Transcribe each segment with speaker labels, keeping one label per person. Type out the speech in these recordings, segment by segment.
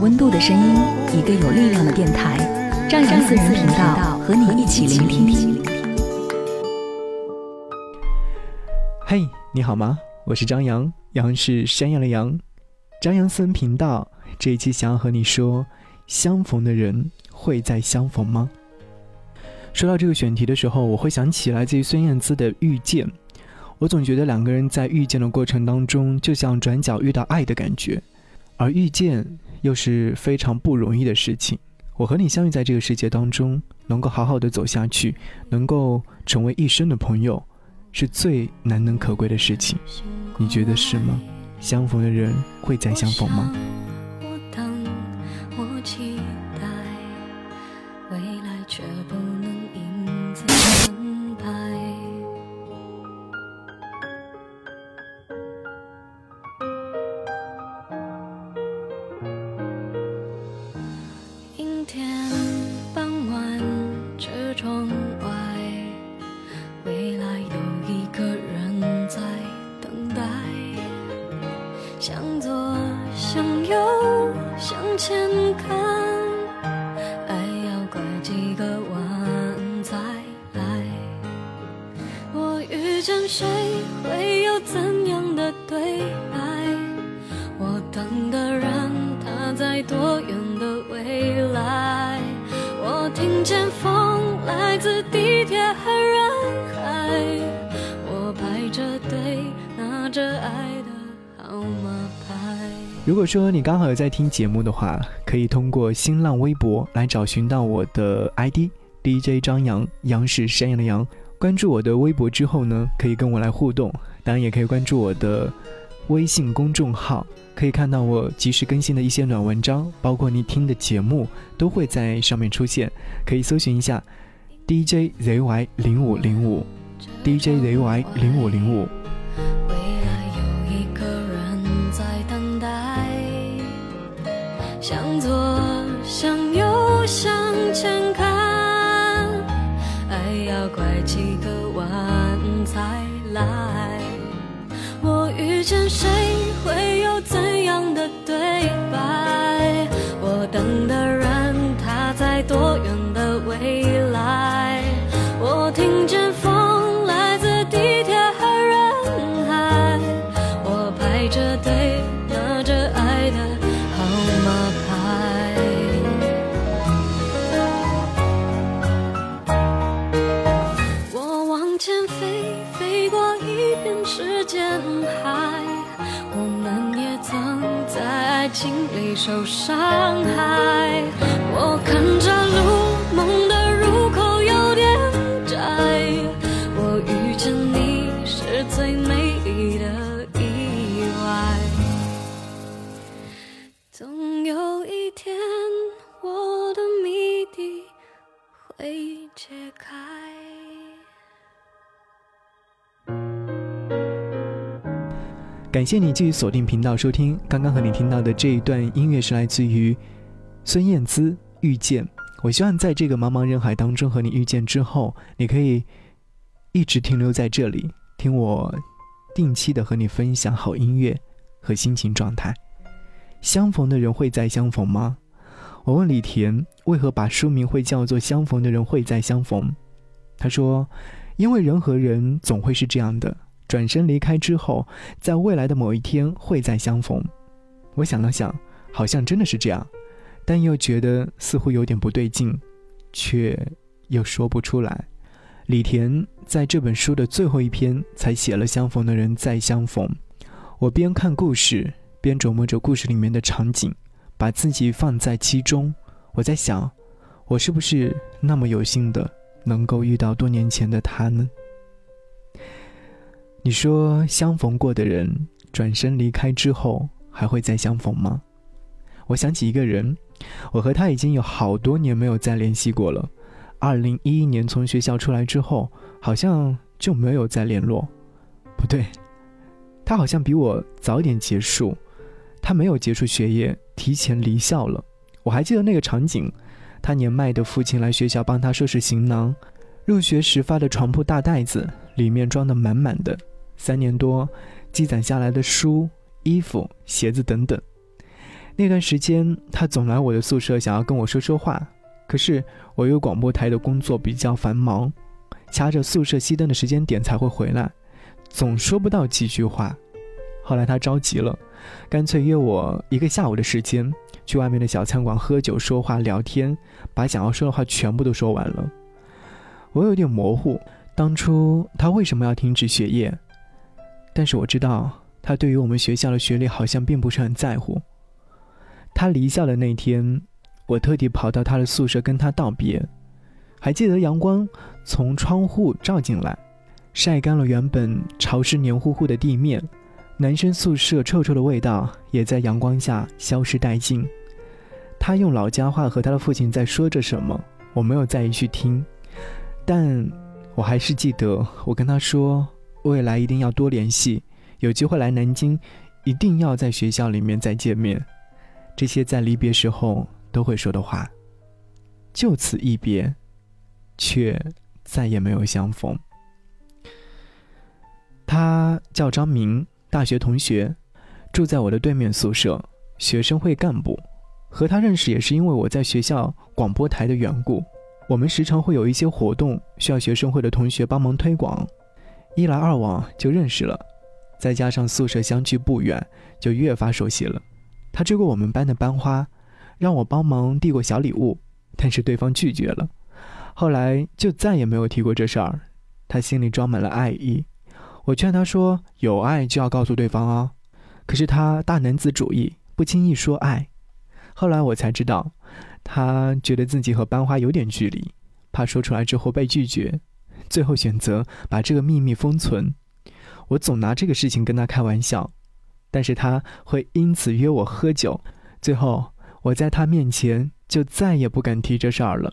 Speaker 1: 温度的声音，一个有力量的电台，张扬私人频道和你一起聆听。
Speaker 2: 嘿，你好吗？我是张扬，杨是山羊的羊。张扬私人频道这一期想要和你说：相逢的人会再相逢吗？说到这个选题的时候，我会想起来自于孙燕姿的《遇见》。我总觉得两个人在遇见的过程当中，就像转角遇到爱的感觉，而遇见。又是非常不容易的事情。我和你相遇在这个世界当中，能够好好的走下去，能够成为一生的朋友，是最难能可贵的事情。你觉得是吗？相逢的人会再相逢吗？这爱的如果说你刚好有在听节目的话，可以通过新浪微博来找寻到我的 ID DJ 张扬，杨是山羊的羊。关注我的微博之后呢，可以跟我来互动，当然也可以关注我的微信公众号，可以看到我及时更新的一些暖文章，包括你听的节目都会在上面出现，可以搜寻一下 DJZY 零五零五，DJZY 零五零五。
Speaker 3: 向左，向右，向前看，爱要拐几个弯才来。我遇见谁，
Speaker 2: 感谢你继续锁定频道收听。刚刚和你听到的这一段音乐是来自于孙燕姿《遇见》。我希望在这个茫茫人海当中和你遇见之后，你可以一直停留在这里，听我定期的和你分享好音乐和心情状态。相逢的人会再相逢吗？我问李田为何把书名会叫做《相逢的人会再相逢》，他说：“因为人和人总会是这样的。”转身离开之后，在未来的某一天会再相逢。我想了想，好像真的是这样，但又觉得似乎有点不对劲，却又说不出来。李田在这本书的最后一篇才写了“相逢的人再相逢”。我边看故事，边琢磨着故事里面的场景，把自己放在其中。我在想，我是不是那么有幸的能够遇到多年前的他呢？你说相逢过的人转身离开之后还会再相逢吗？我想起一个人，我和他已经有好多年没有再联系过了。二零一一年从学校出来之后，好像就没有再联络。不对，他好像比我早点结束，他没有结束学业，提前离校了。我还记得那个场景，他年迈的父亲来学校帮他收拾行囊，入学时发的床铺大袋子里面装的满满的，三年多积攒下来的书、衣服、鞋子等等。那段时间，他总来我的宿舍，想要跟我说说话。可是我有广播台的工作比较繁忙，掐着宿舍熄灯的时间点才会回来，总说不到几句话。后来他着急了，干脆约我一个下午的时间，去外面的小餐馆喝酒、说话、聊天，把想要说的话全部都说完了。我有点模糊，当初他为什么要停止学业？但是我知道，他对于我们学校的学历好像并不是很在乎。他离校的那天，我特地跑到他的宿舍跟他道别。还记得阳光从窗户照进来，晒干了原本潮湿黏糊糊的地面，男生宿舍臭臭的味道也在阳光下消失殆尽。他用老家话和他的父亲在说着什么，我没有在意去听，但我还是记得，我跟他说，未来一定要多联系，有机会来南京，一定要在学校里面再见面。这些在离别时候都会说的话，就此一别，却再也没有相逢。他叫张明，大学同学，住在我的对面宿舍，学生会干部。和他认识也是因为我在学校广播台的缘故，我们时常会有一些活动需要学生会的同学帮忙推广，一来二往就认识了，再加上宿舍相距不远，就越发熟悉了。他追过我们班的班花，让我帮忙递过小礼物，但是对方拒绝了。后来就再也没有提过这事儿。他心里装满了爱意，我劝他说：“有爱就要告诉对方啊。”可是他大男子主义，不轻易说爱。后来我才知道，他觉得自己和班花有点距离，怕说出来之后被拒绝，最后选择把这个秘密封存。我总拿这个事情跟他开玩笑。但是他会因此约我喝酒，最后我在他面前就再也不敢提这事儿了。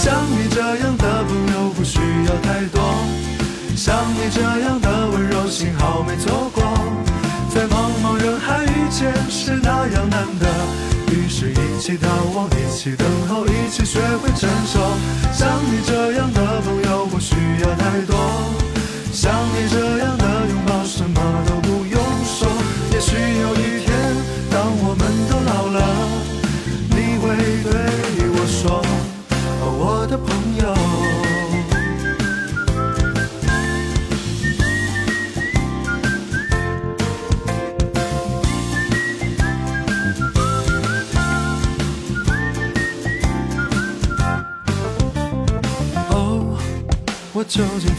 Speaker 4: 像你这样的朋友不需要太多。像你这样的温柔，幸好没错过，在茫茫人海遇见是那样难得，于是一起逃亡，一起等候，一起学会承受。像你这样的朋友不需要太多，像你这样的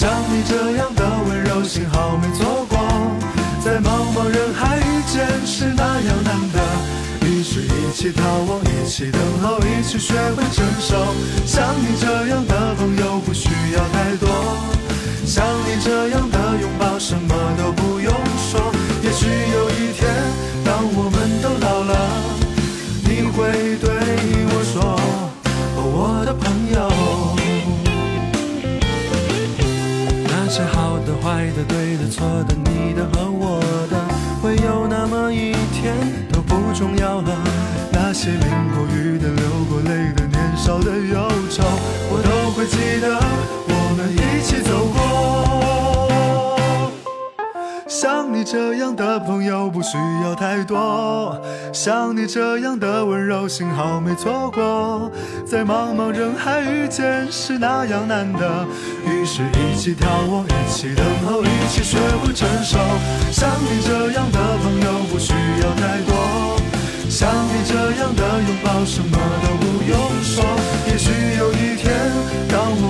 Speaker 4: 像你这样的温柔幸好没错。过在茫茫人海遇见是那样难得。于是一起逃亡一起等候一起学会承受。像你这样的朋友不需要太多。像你这样的拥抱什么都不用说。也许有一天那些好的、坏的、对的、错的，你的和我的，会有那么一天都不重要了。那些淋过雨的、流过泪的、年少的忧愁，我都会记得，我们一起走过。像你这样的朋友不需要太多，像你这样的温柔，幸好没错过。在茫茫人海遇见是那样难得，于是一起眺望，一起等候，一起学会承受。像你这样的朋友不需要太多，像你这样的拥抱，什么都不用说。也许有一天，当我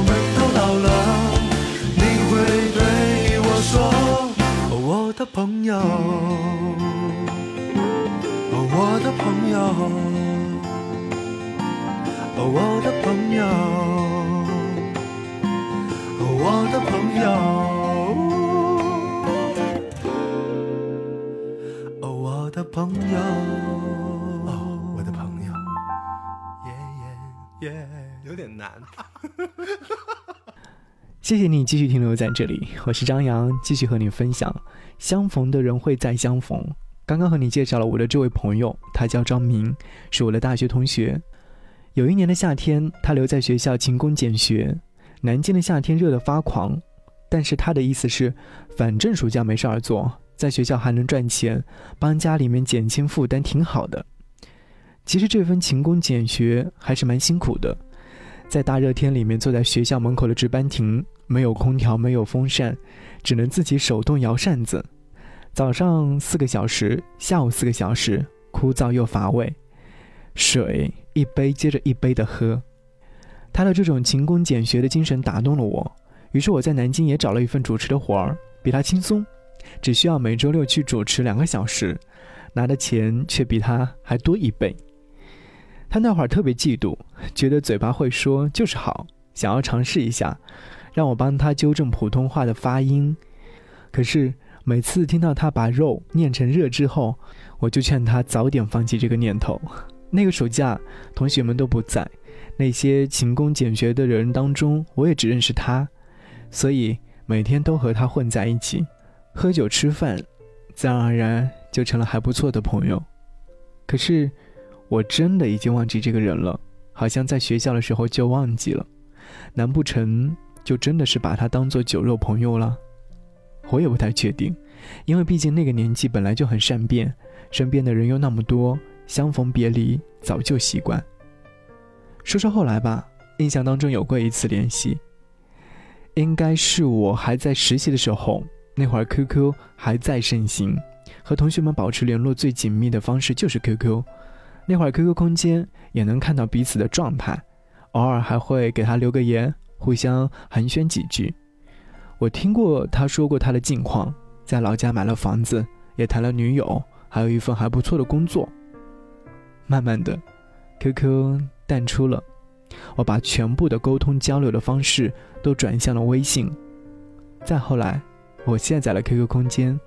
Speaker 2: 谢谢你继续停留在这里，我是张扬，继续和你分享。相逢的人会再相逢。刚刚和你介绍了我的这位朋友，他叫张明，是我的大学同学。有一年的夏天，他留在学校勤工俭学。南京的夏天热得发狂，但是他的意思是，反正暑假没事儿做，在学校还能赚钱，帮家里面减轻负担，挺好的。其实这份勤工俭学还是蛮辛苦的，在大热天里面坐在学校门口的值班亭，没有空调，没有风扇。只能自己手动摇扇子，早上四个小时，下午四个小时，枯燥又乏味。水一杯接着一杯的喝，他的这种勤工俭学的精神打动了我。于是我在南京也找了一份主持的活儿，比他轻松，只需要每周六去主持两个小时，拿的钱却比他还多一倍。他那会儿特别嫉妒，觉得嘴巴会说就是好，想要尝试一下。让我帮他纠正普通话的发音，可是每次听到他把肉念成热之后，我就劝他早点放弃这个念头。那个暑假，同学们都不在，那些勤工俭学的人当中，我也只认识他，所以每天都和他混在一起，喝酒吃饭，自然而然就成了还不错的朋友。可是，我真的已经忘记这个人了，好像在学校的时候就忘记了，难不成？就真的是把他当做酒肉朋友了，我也不太确定，因为毕竟那个年纪本来就很善变，身边的人又那么多，相逢别离早就习惯。说说后来吧，印象当中有过一次联系，应该是我还在实习的时候，那会儿 QQ 还在盛行，和同学们保持联络最紧密的方式就是 QQ，那会儿 QQ 空间也能看到彼此的状态，偶尔还会给他留个言。互相寒暄几句，我听过他说过他的近况，在老家买了房子，也谈了女友，还有一份还不错的工作。慢慢的，QQ 淡出了，我把全部的沟通交流的方式都转向了微信。再后来，我卸载了 QQ 空间，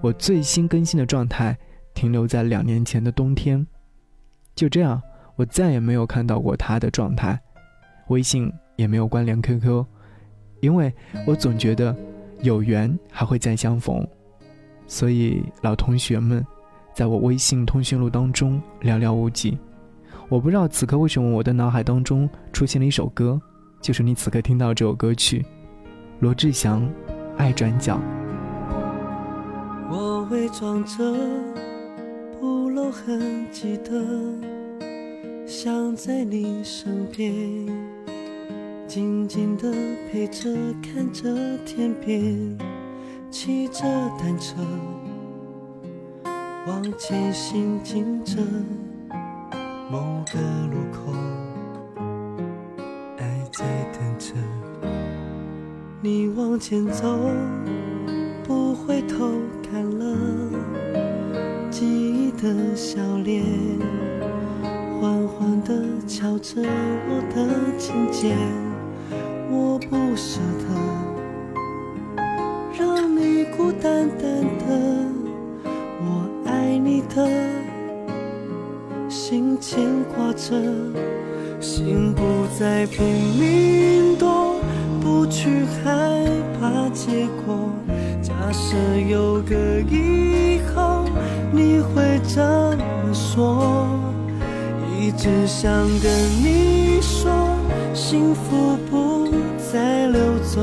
Speaker 2: 我最新更新的状态停留在两年前的冬天。就这样，我再也没有看到过他的状态。微信。也没有关联 QQ，因为我总觉得有缘还会再相逢，所以老同学们，在我微信通讯录当中寥寥无几。我不知道此刻为什么我的脑海当中出现了一首歌，就是你此刻听到这首歌曲，罗志祥《爱转角》。
Speaker 5: 我伪装着不露痕迹的，想在你身边。静静地陪着，看着天边，骑着单车，往前行进着，某个路口，爱在等着你往前走，不回头看了记忆的笑脸，缓缓地敲着我的琴键。着，心不再拼命躲，不去害怕结果。假设有个以后，你会怎么说？一直想跟你说，幸福不再溜走。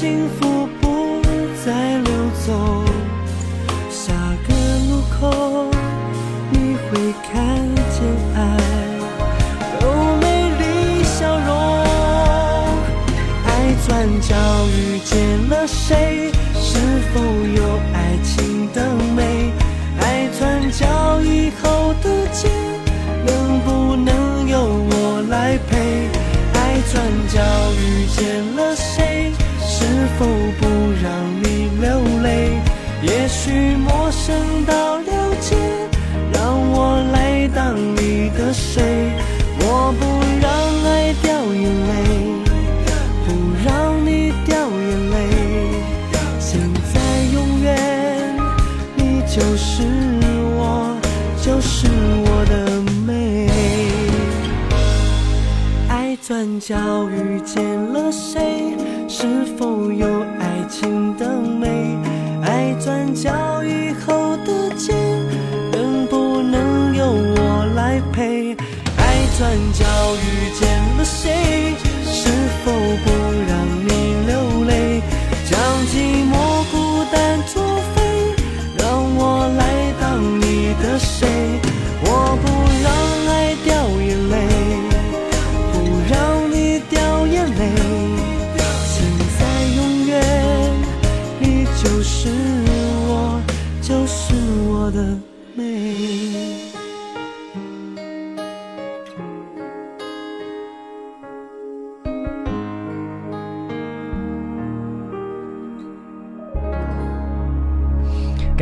Speaker 5: 幸福不再溜走。下个路口，你会看见爱有美丽笑容。爱转角遇见了谁？是否有爱情的美？爱转角以后的街，能不能由我来陪？爱转角遇见了去陌生到了解，让我来当你的谁？我不让爱掉眼泪。不让你掉眼泪。现在永远，你就是我，就是我的美。爱转角遇见了谁？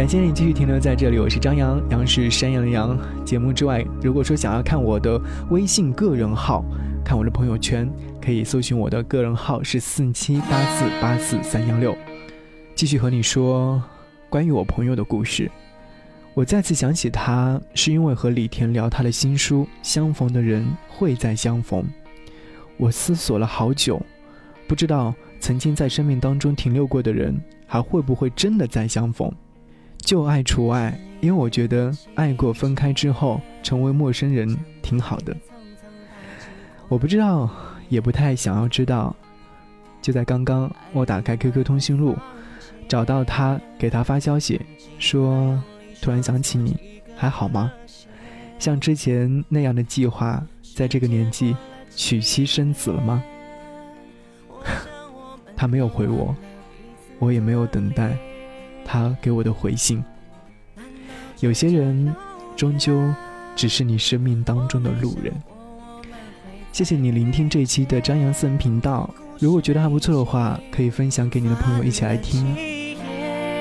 Speaker 2: 感谢你继续停留在这里，我是张扬，杨是山羊的羊。节目之外，如果说想要看我的微信个人号，看我的朋友圈，可以搜寻我的个人号是四七八四八四三幺六。继续和你说关于我朋友的故事。我再次想起他，是因为和李田聊他的新书《相逢的人会再相逢》。我思索了好久，不知道曾经在生命当中停留过的人，还会不会真的再相逢。旧爱除外，因为我觉得爱过分开之后成为陌生人挺好的。我不知道，也不太想要知道。就在刚刚，我打开 QQ 通讯录，找到他，给他发消息，说突然想起你，还好吗？像之前那样的计划，在这个年纪娶妻生子了吗？他没有回我，我也没有等待。他给我的回信。有些人，终究只是你生命当中的路人。谢谢你聆听这一期的张扬私人频道。如果觉得还不错的话，可以分享给你的朋友一起来听。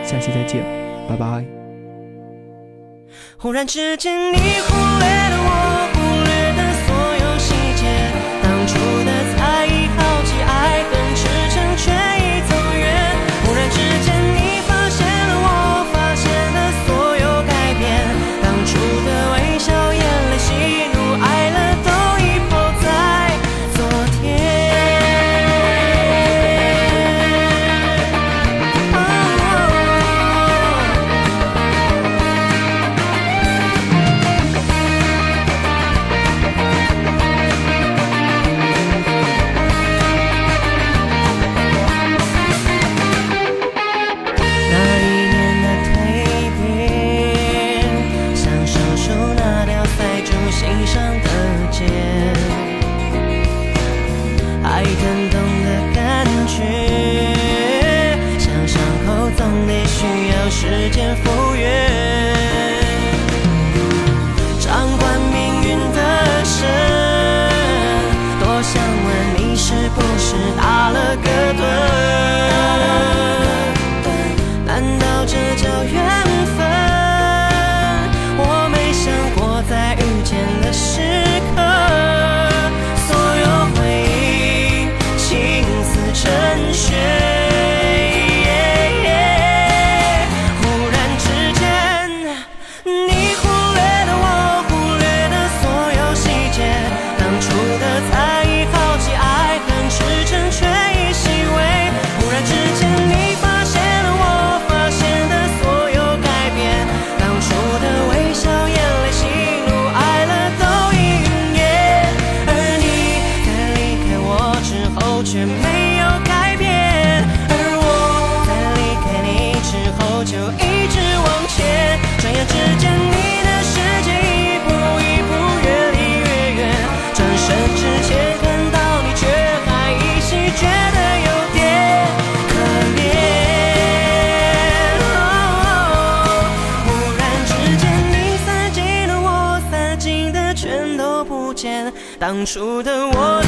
Speaker 2: 下期再见，拜拜。
Speaker 5: 忽然之间，你忽略了我当初的我